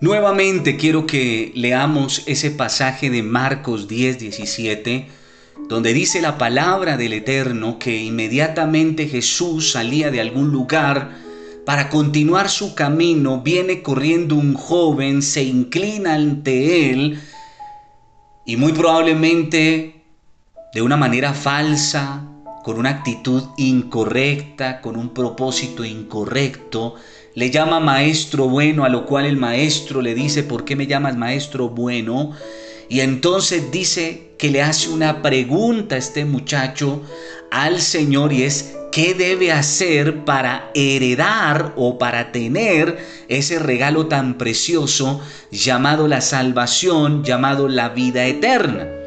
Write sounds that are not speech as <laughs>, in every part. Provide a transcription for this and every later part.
Nuevamente quiero que leamos ese pasaje de Marcos 10, 17, donde dice la palabra del Eterno que inmediatamente Jesús salía de algún lugar para continuar su camino, viene corriendo un joven, se inclina ante él y muy probablemente de una manera falsa, con una actitud incorrecta, con un propósito incorrecto, le llama maestro bueno, a lo cual el maestro le dice, ¿por qué me llamas maestro bueno? Y entonces dice que le hace una pregunta a este muchacho al Señor y es, ¿qué debe hacer para heredar o para tener ese regalo tan precioso llamado la salvación, llamado la vida eterna?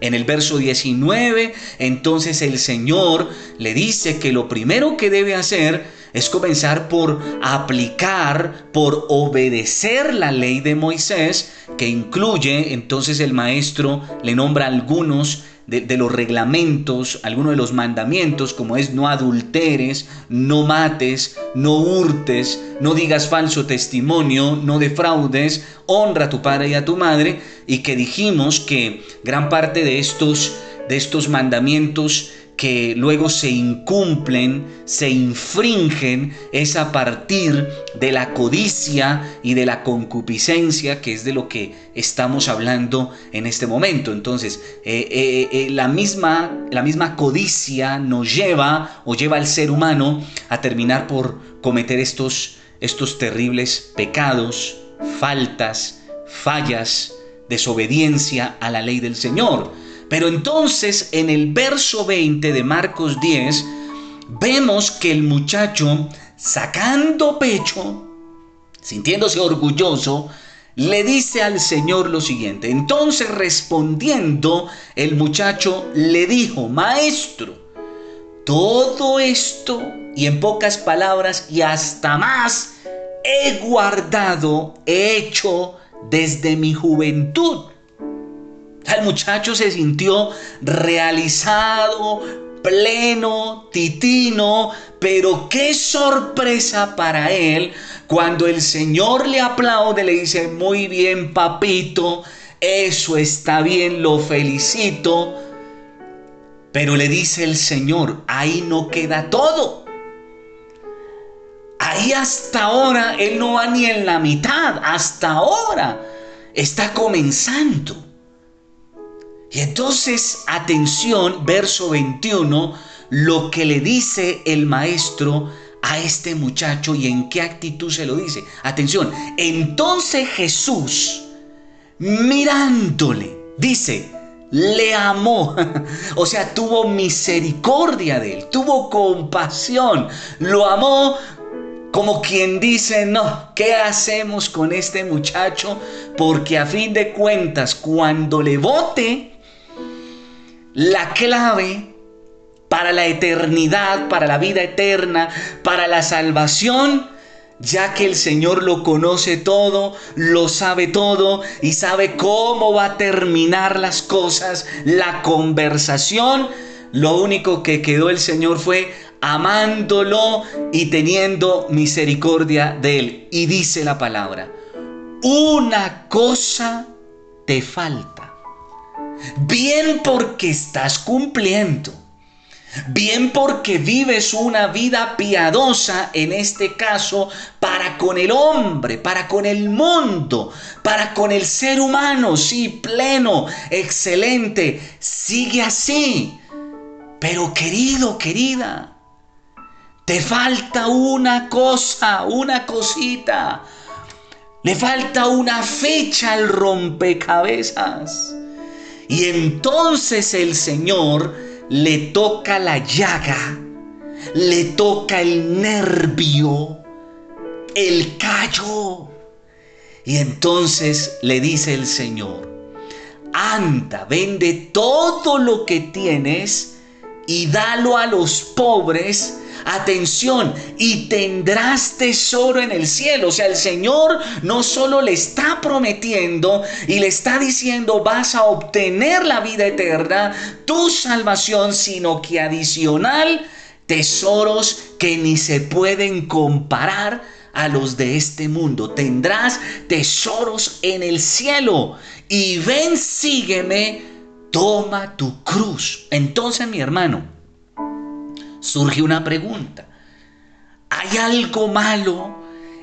En el verso 19, entonces el Señor le dice que lo primero que debe hacer es comenzar por aplicar, por obedecer la ley de Moisés, que incluye, entonces el maestro le nombra algunos de, los reglamentos, algunos de los mandamientos, como es no adulteres, no mates, no hurtes, no digas falso testimonio, no defraudes, honra a tu padre y a tu madre, y que dijimos que gran parte de estos, de estos mandamientos que luego se incumplen, se infringen, es a partir de la codicia y de la concupiscencia, que es de lo que estamos hablando en este momento. Entonces, eh, eh, eh, la, misma, la misma codicia nos lleva o lleva al ser humano a terminar por cometer estos, estos terribles pecados, faltas, fallas, desobediencia a la ley del Señor. Pero entonces en el verso 20 de Marcos 10 vemos que el muchacho, sacando pecho, sintiéndose orgulloso, le dice al Señor lo siguiente. Entonces respondiendo, el muchacho le dijo, maestro, todo esto y en pocas palabras y hasta más he guardado, he hecho desde mi juventud. El muchacho se sintió realizado, pleno, titino, pero qué sorpresa para él cuando el Señor le aplaude, le dice, muy bien papito, eso está bien, lo felicito. Pero le dice el Señor, ahí no queda todo. Ahí hasta ahora Él no va ni en la mitad, hasta ahora está comenzando. Y entonces, atención, verso 21, lo que le dice el maestro a este muchacho y en qué actitud se lo dice. Atención, entonces Jesús, mirándole, dice, le amó, <laughs> o sea, tuvo misericordia de él, tuvo compasión, lo amó como quien dice, no, ¿qué hacemos con este muchacho? Porque a fin de cuentas, cuando le vote, la clave para la eternidad, para la vida eterna, para la salvación, ya que el Señor lo conoce todo, lo sabe todo y sabe cómo va a terminar las cosas, la conversación. Lo único que quedó el Señor fue amándolo y teniendo misericordia de él. Y dice la palabra, una cosa te falta Bien porque estás cumpliendo. Bien porque vives una vida piadosa, en este caso, para con el hombre, para con el mundo, para con el ser humano, sí, pleno, excelente. Sigue así. Pero querido, querida, te falta una cosa, una cosita. Le falta una fecha al rompecabezas. Y entonces el Señor le toca la llaga, le toca el nervio, el callo. Y entonces le dice el Señor, anda, vende todo lo que tienes y dalo a los pobres Atención, y tendrás tesoro en el cielo. O sea, el Señor no solo le está prometiendo y le está diciendo vas a obtener la vida eterna, tu salvación, sino que adicional tesoros que ni se pueden comparar a los de este mundo. Tendrás tesoros en el cielo. Y ven, sígueme, toma tu cruz. Entonces, mi hermano, surge una pregunta. ¿Hay algo malo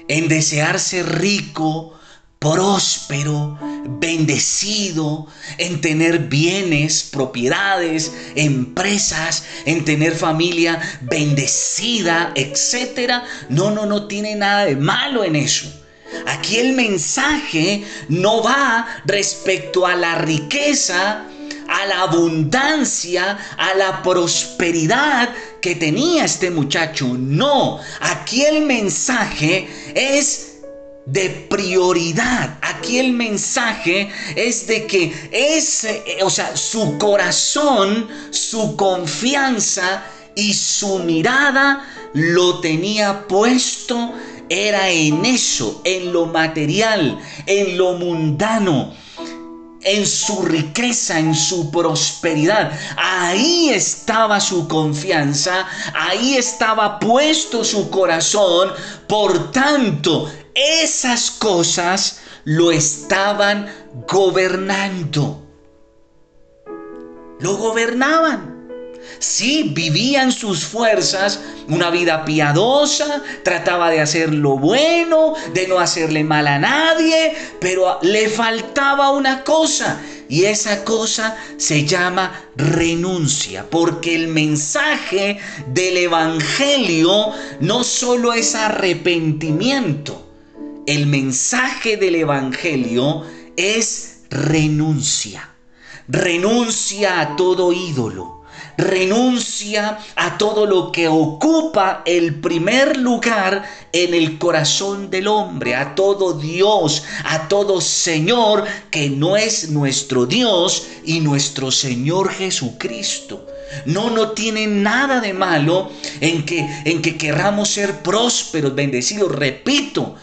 en desear ser rico, próspero, bendecido, en tener bienes, propiedades, empresas, en tener familia bendecida, etcétera. No, no, no tiene nada de malo en eso. Aquí el mensaje no va respecto a la riqueza, a la abundancia, a la prosperidad que tenía este muchacho. No, aquí el mensaje es de prioridad. Aquí el mensaje es de que ese, o sea, su corazón, su confianza y su mirada lo tenía puesto era en eso, en lo material, en lo mundano, en su riqueza, en su prosperidad. Ahí estaba su confianza, ahí estaba puesto su corazón. Por tanto, esas cosas lo estaban gobernando. Lo gobernaban. Sí, vivían sus fuerzas, una vida piadosa, trataba de hacer lo bueno, de no hacerle mal a nadie, pero le faltaba una cosa y esa cosa se llama renuncia, porque el mensaje del Evangelio no solo es arrepentimiento, el mensaje del Evangelio es renuncia. Renuncia a todo ídolo. Renuncia a todo lo que ocupa el primer lugar en el corazón del hombre, a todo Dios, a todo Señor que no es nuestro Dios y nuestro Señor Jesucristo. No, no tiene nada de malo en que, en que querramos ser prósperos, bendecidos. Repito,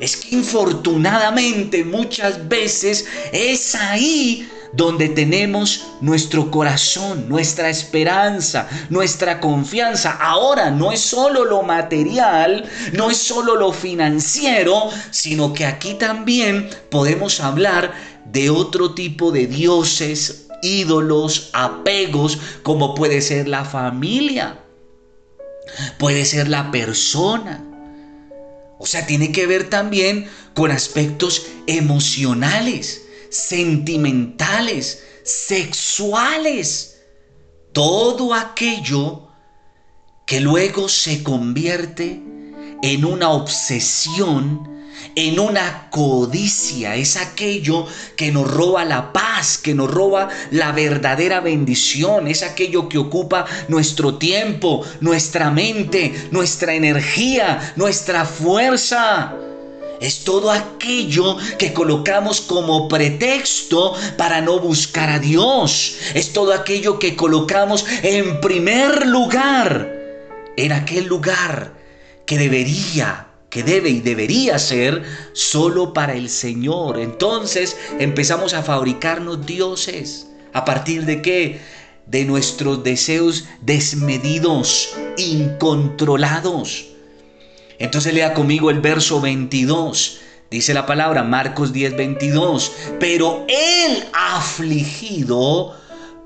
es que infortunadamente muchas veces es ahí donde tenemos nuestro corazón, nuestra esperanza, nuestra confianza. Ahora no es solo lo material, no es solo lo financiero, sino que aquí también podemos hablar de otro tipo de dioses, ídolos, apegos, como puede ser la familia, puede ser la persona o sea, tiene que ver también con aspectos emocionales, sentimentales, sexuales. Todo aquello que luego se convierte en una obsesión en una codicia. Es aquello que nos roba la paz, que nos roba la verdadera bendición. Es aquello que ocupa nuestro tiempo, nuestra mente, nuestra energía, nuestra fuerza. Es todo aquello que colocamos como pretexto para no buscar a Dios. Es todo aquello que colocamos en primer lugar, en aquel lugar que debería que debe y debería ser solo para el Señor. Entonces empezamos a fabricarnos dioses. ¿A partir de qué? De nuestros deseos desmedidos, incontrolados. Entonces lea conmigo el verso 22. Dice la palabra, Marcos 10, 22. Pero el afligido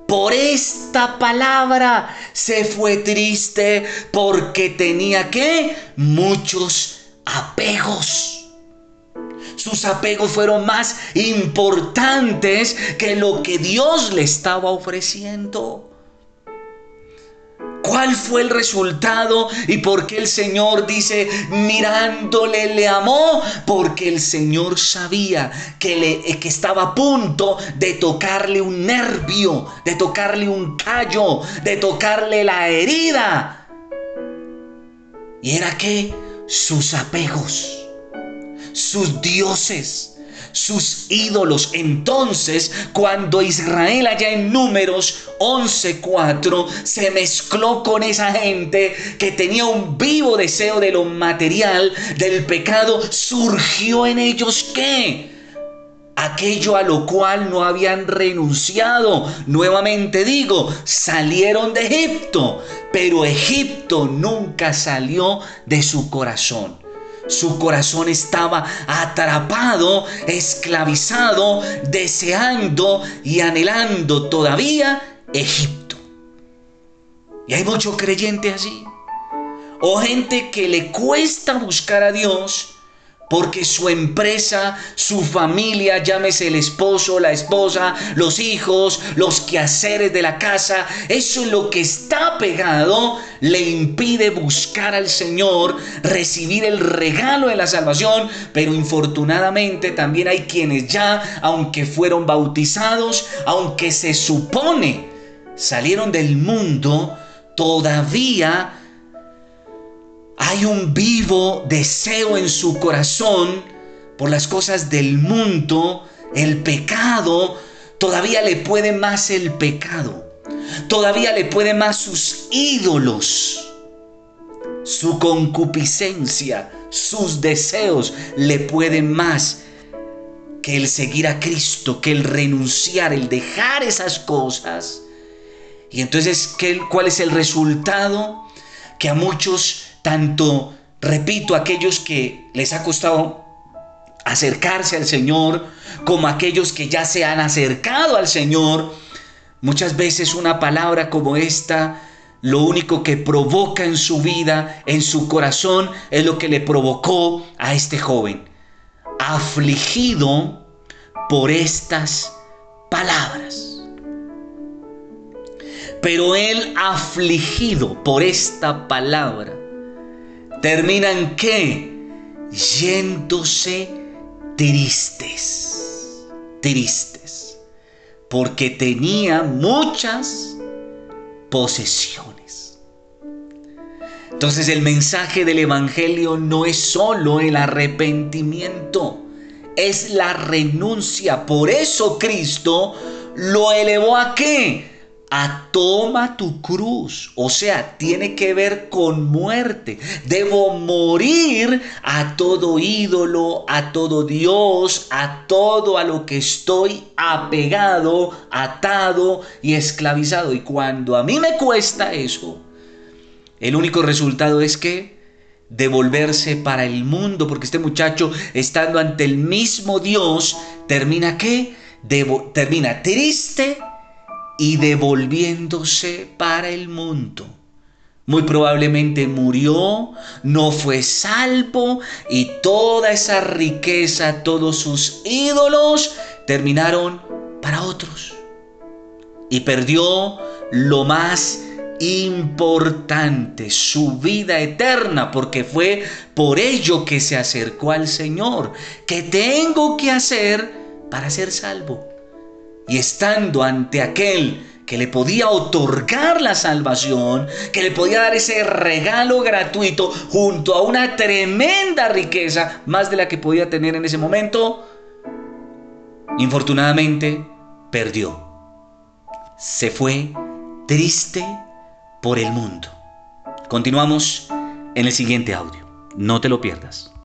por esta palabra se fue triste porque tenía que muchos apegos. Sus apegos fueron más importantes que lo que Dios le estaba ofreciendo. ¿Cuál fue el resultado y por qué el Señor dice, mirándole le amó? Porque el Señor sabía que, le, que estaba a punto de tocarle un nervio, de tocarle un callo, de tocarle la herida. Y era que sus apegos, sus dioses, sus ídolos. Entonces, cuando Israel allá en números 11.4 se mezcló con esa gente que tenía un vivo deseo de lo material, del pecado, surgió en ellos qué? aquello a lo cual no habían renunciado. Nuevamente digo, salieron de Egipto, pero Egipto nunca salió de su corazón. Su corazón estaba atrapado, esclavizado, deseando y anhelando todavía Egipto. Y hay mucho creyente así. O gente que le cuesta buscar a Dios porque su empresa, su familia, llámese el esposo, la esposa, los hijos, los quehaceres de la casa, eso es lo que está pegado, le impide buscar al Señor, recibir el regalo de la salvación, pero infortunadamente también hay quienes ya, aunque fueron bautizados, aunque se supone salieron del mundo, todavía hay un vivo deseo en su corazón por las cosas del mundo, el pecado, todavía le puede más el pecado, todavía le puede más sus ídolos, su concupiscencia, sus deseos le pueden más que el seguir a Cristo, que el renunciar, el dejar esas cosas. Y entonces, ¿qué, ¿cuál es el resultado? Que a muchos tanto, repito, aquellos que les ha costado acercarse al Señor, como aquellos que ya se han acercado al Señor, muchas veces una palabra como esta, lo único que provoca en su vida, en su corazón, es lo que le provocó a este joven, afligido por estas palabras. Pero él afligido por esta palabra, terminan qué? Yéndose tristes, tristes, porque tenía muchas posesiones. Entonces el mensaje del Evangelio no es solo el arrepentimiento, es la renuncia. Por eso Cristo lo elevó a qué? A toma tu cruz. O sea, tiene que ver con muerte. Debo morir a todo ídolo, a todo Dios, a todo a lo que estoy apegado, atado y esclavizado. Y cuando a mí me cuesta eso, el único resultado es que devolverse para el mundo, porque este muchacho, estando ante el mismo Dios, termina qué? termina triste y devolviéndose para el mundo. Muy probablemente murió, no fue salvo y toda esa riqueza, todos sus ídolos terminaron para otros. Y perdió lo más importante, su vida eterna, porque fue por ello que se acercó al Señor. ¿Qué tengo que hacer para ser salvo? Y estando ante aquel que le podía otorgar la salvación, que le podía dar ese regalo gratuito junto a una tremenda riqueza, más de la que podía tener en ese momento, infortunadamente perdió. Se fue triste por el mundo. Continuamos en el siguiente audio. No te lo pierdas.